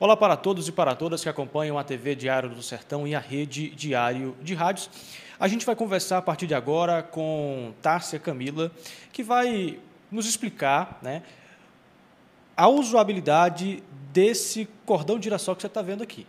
Olá para todos e para todas que acompanham a TV Diário do Sertão e a Rede Diário de Rádios. A gente vai conversar a partir de agora com Tárcia Camila, que vai nos explicar né, a usabilidade desse cordão de girassol que você está vendo aqui.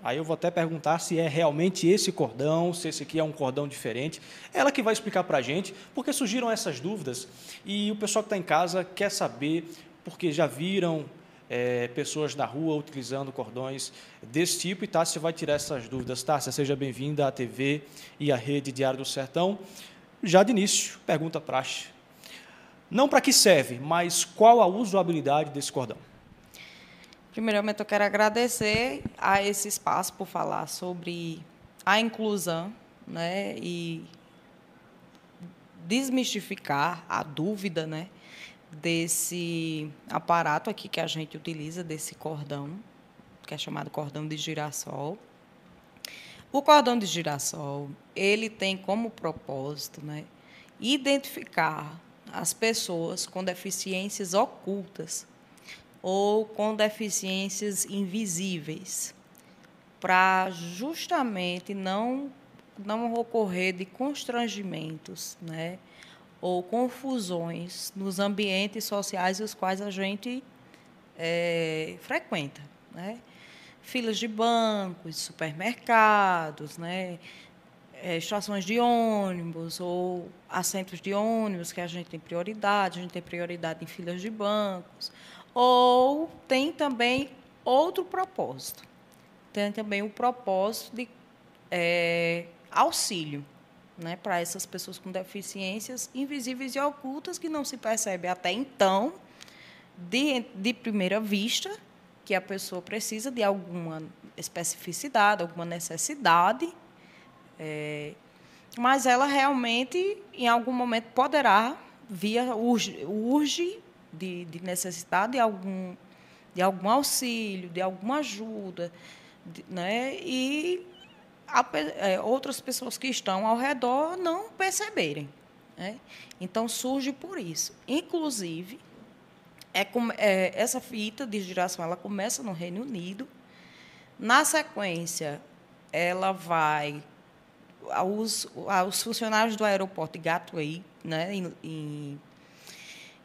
Aí eu vou até perguntar se é realmente esse cordão, se esse aqui é um cordão diferente. Ela que vai explicar para a gente, porque surgiram essas dúvidas e o pessoal que está em casa quer saber, porque já viram é, pessoas na rua utilizando cordões desse tipo. E Tássia vai tirar essas dúvidas. Tássia, seja bem-vinda à TV e à Rede Diário do Sertão. Já de início, pergunta praxe. Não para que serve, mas qual a usabilidade desse cordão? Primeiramente, eu quero agradecer a esse espaço por falar sobre a inclusão né, e desmistificar a dúvida né, desse aparato aqui que a gente utiliza, desse cordão, que é chamado cordão de girassol. O cordão de girassol, ele tem como propósito né, identificar as pessoas com deficiências ocultas ou com deficiências invisíveis, para justamente não, não ocorrer de constrangimentos, né? Ou confusões nos ambientes sociais os quais a gente é, frequenta. Né? Filas de bancos, supermercados, né? É, estações de ônibus ou assentos de ônibus que a gente tem prioridade, a gente tem prioridade em filas de bancos. Ou tem também outro propósito. Tem também o propósito de é, auxílio né, para essas pessoas com deficiências invisíveis e ocultas que não se percebe até então, de, de primeira vista, que a pessoa precisa de alguma especificidade, alguma necessidade, é, mas ela realmente, em algum momento, poderá via urge, urge de, de necessidade de algum, de algum auxílio, de alguma ajuda, de, né? e a, é, outras pessoas que estão ao redor não perceberem. Né? Então, surge por isso. Inclusive, é, é, essa fita de giração ela começa no Reino Unido. Na sequência, ela vai aos, aos funcionários do aeroporto de Gatwick, né, em, em,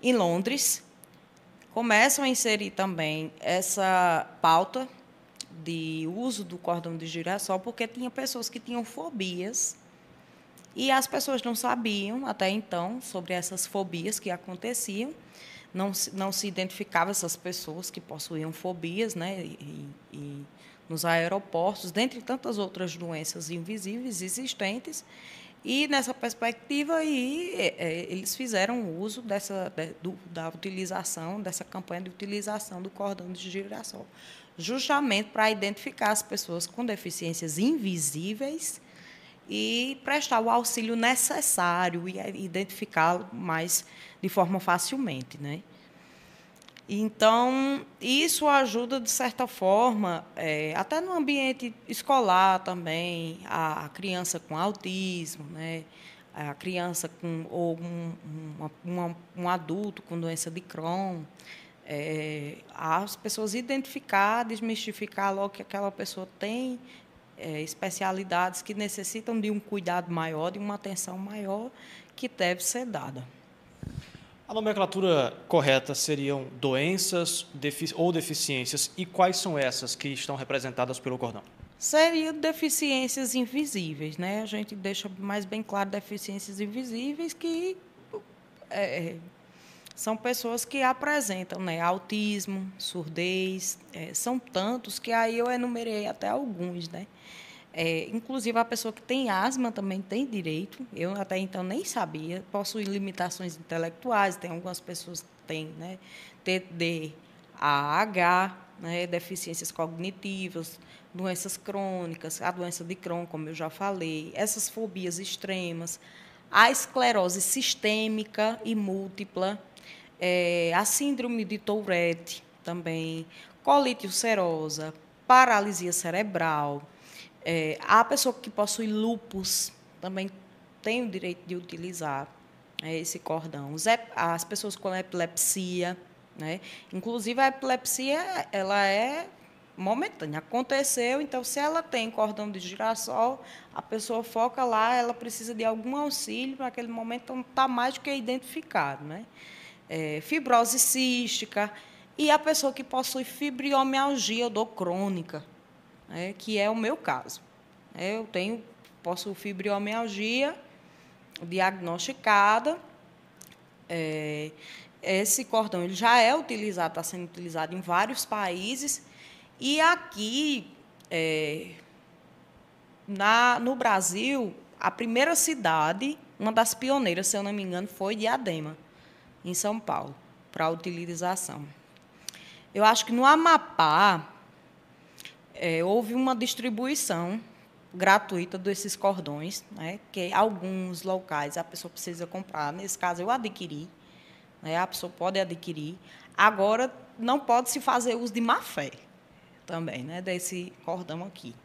em Londres, começam a inserir também essa pauta de uso do cordão de girassol, porque tinha pessoas que tinham fobias e as pessoas não sabiam até então sobre essas fobias que aconteciam, não, não se identificava essas pessoas que possuíam fobias, né? E, e nos aeroportos, dentre tantas outras doenças invisíveis existentes. E nessa perspectiva aí, é, é, eles fizeram uso dessa, da utilização, dessa campanha de utilização do cordão de girassol justamente para identificar as pessoas com deficiências invisíveis e prestar o auxílio necessário e identificar mais de forma facilmente, né? Então, isso ajuda, de certa forma, é, até no ambiente escolar também, a, criança com autismo, né? a criança com, ou um, um, um adulto com doença de Crohn é, as pessoas identificar, desmistificar logo que aquela pessoa tem é, especialidades que necessitam de um cuidado maior, de uma atenção maior que deve ser dada. A nomenclatura correta seriam doenças defici ou deficiências e quais são essas que estão representadas pelo cordão? Seriam deficiências invisíveis, né? A gente deixa mais bem claro deficiências invisíveis que é, são pessoas que apresentam né, autismo, surdez, é, são tantos que aí eu enumerei até alguns. Né? É, inclusive, a pessoa que tem asma também tem direito, eu até então nem sabia, possui limitações intelectuais, tem algumas pessoas que têm né, TDAH, né, deficiências cognitivas, doenças crônicas, a doença de Crohn, como eu já falei, essas fobias extremas, a esclerose sistêmica e múltipla, é, a síndrome de Tourette também, colite ulcerosa, paralisia cerebral. É, a pessoa que possui lupus também tem o direito de utilizar é, esse cordão. As pessoas com epilepsia, né? inclusive a epilepsia ela é momentânea. Aconteceu, então, se ela tem cordão de girassol, a pessoa foca lá, ela precisa de algum auxílio para aquele momento, então está mais do que identificado. Né? É, fibrose cística e a pessoa que possui fibromialgia dor crônica, né? que é o meu caso. É, eu tenho, possuo fibromialgia diagnosticada. É, esse cordão ele já é utilizado, está sendo utilizado em vários países e aqui, é, na, no Brasil, a primeira cidade, uma das pioneiras, se eu não me engano, foi Diadema, em São Paulo, para utilização. Eu acho que no Amapá é, houve uma distribuição gratuita desses cordões, né, que alguns locais a pessoa precisa comprar. Nesse caso, eu adquiri, né, a pessoa pode adquirir. Agora, não pode se fazer uso de má fé também, né, desse cordão aqui,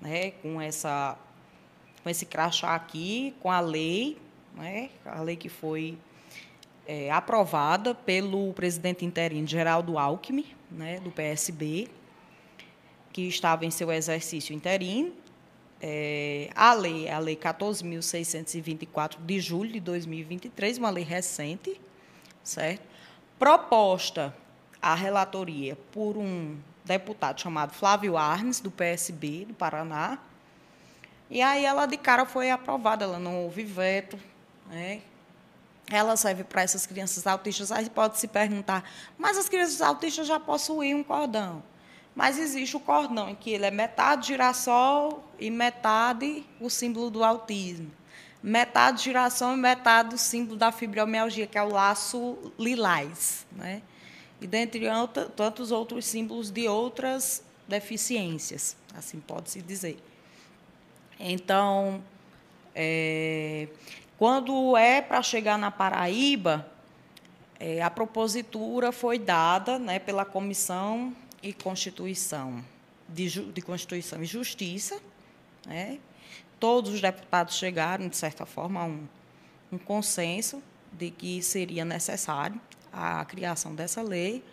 né, com essa com esse crachá aqui, com a lei, né, a lei que foi é, aprovada pelo presidente interino Geraldo Alckmin, né, do PSB, que estava em seu exercício interino. É, a lei, a lei 14.624 de julho de 2023, uma lei recente, certo? Proposta à relatoria por um deputado chamado Flávio Arnes, do PSB do Paraná. E aí ela de cara foi aprovada, ela não houve veto. Né? Ela serve para essas crianças autistas. Aí pode se perguntar, mas as crianças autistas já possuem um cordão. Mas existe o cordão, em que ele é metade girassol e metade o símbolo do autismo. Metade girassol e metade o símbolo da fibromialgia, que é o laço lilás. Né? e dentre tantos outros símbolos de outras deficiências, assim pode-se dizer. Então, é, quando é para chegar na Paraíba, é, a propositura foi dada né, pela Comissão e Constituição de, de Constituição e Justiça. Né? Todos os deputados chegaram, de certa forma, a um, um consenso de que seria necessário a criação dessa lei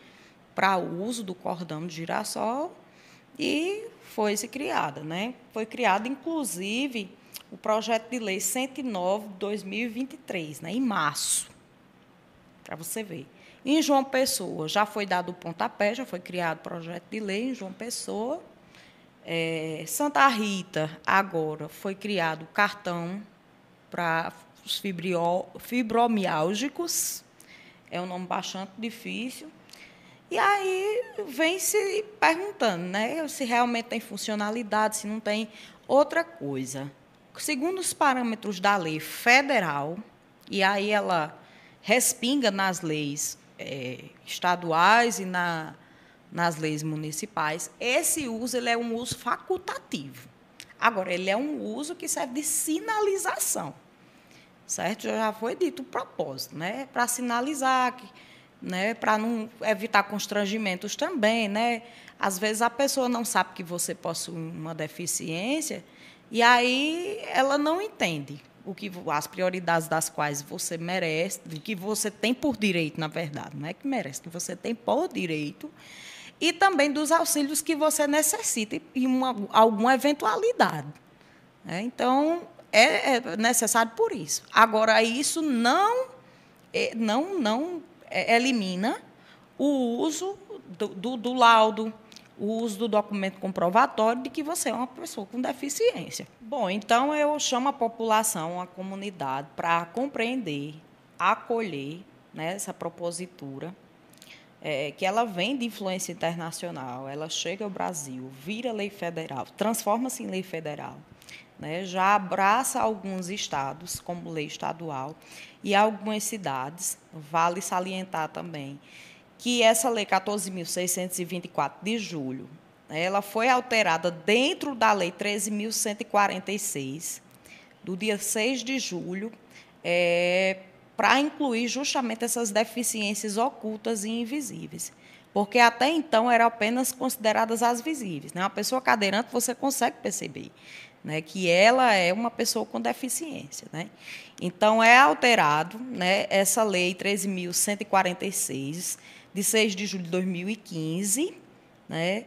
para o uso do cordão de girassol e foi-se criada. Né? Foi criado, inclusive, o projeto de lei 109 de 2023, né? em março, para você ver. Em João Pessoa, já foi dado o pontapé, já foi criado o projeto de lei em João Pessoa. É, Santa Rita, agora, foi criado o cartão para os fibromiálgicos, é um nome bastante difícil. E aí vem se perguntando, né, se realmente tem funcionalidade, se não tem outra coisa. Segundo os parâmetros da lei federal, e aí ela respinga nas leis é, estaduais e na, nas leis municipais, esse uso ele é um uso facultativo. Agora, ele é um uso que serve de sinalização certo? Já foi dito o propósito, né? Para sinalizar, que, né? Para não evitar constrangimentos também, né? Às vezes a pessoa não sabe que você possui uma deficiência e aí ela não entende o que as prioridades das quais você merece, que você tem por direito, na verdade, não é que merece, que você tem por direito e também dos auxílios que você necessita em uma, alguma eventualidade. Né? Então, é, é necessário por isso. Agora, isso não, é, não, não é, elimina o uso do, do, do laudo, o uso do documento comprovatório de que você é uma pessoa com deficiência. Bom, então eu chamo a população, a comunidade, para compreender, acolher né, essa propositura, é, que ela vem de influência internacional, ela chega ao Brasil, vira lei federal, transforma-se em lei federal né, já abraça alguns estados, como lei estadual, e algumas cidades. Vale salientar também que essa lei 14.624 de julho, né, ela foi alterada dentro da lei 13.146, do dia 6 de julho, é, para incluir justamente essas deficiências ocultas e invisíveis. Porque até então eram apenas consideradas as visíveis. Né? Uma pessoa cadeirante você consegue perceber né, que ela é uma pessoa com deficiência. Né? Então, é alterado né, essa lei 13.146, de 6 de julho de 2015, né,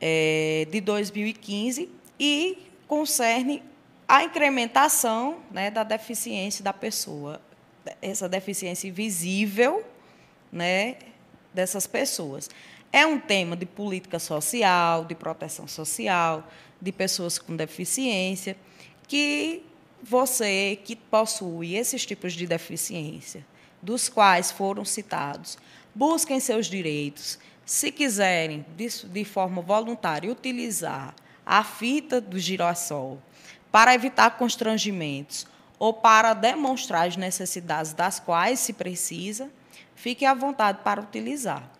é, de 2015 e concerne a incrementação né, da deficiência da pessoa, essa deficiência visível né, dessas pessoas. É um tema de política social, de proteção social, de pessoas com deficiência, que você que possui esses tipos de deficiência, dos quais foram citados, busquem seus direitos. Se quiserem, de, forma voluntária, utilizar a fita do girassol para evitar constrangimentos ou para demonstrar as necessidades das quais se precisa, fique à vontade para utilizar.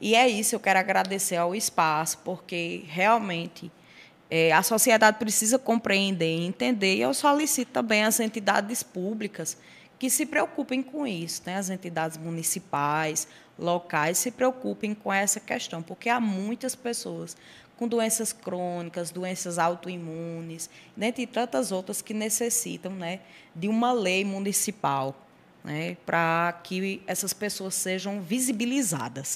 E é isso, eu quero agradecer ao espaço, porque realmente é, a sociedade precisa compreender e entender, e eu solicito também às entidades públicas que se preocupem com isso, né? as entidades municipais, locais, se preocupem com essa questão, porque há muitas pessoas com doenças crônicas, doenças autoimunes, dentre tantas outras que necessitam né, de uma lei municipal né, para que essas pessoas sejam visibilizadas.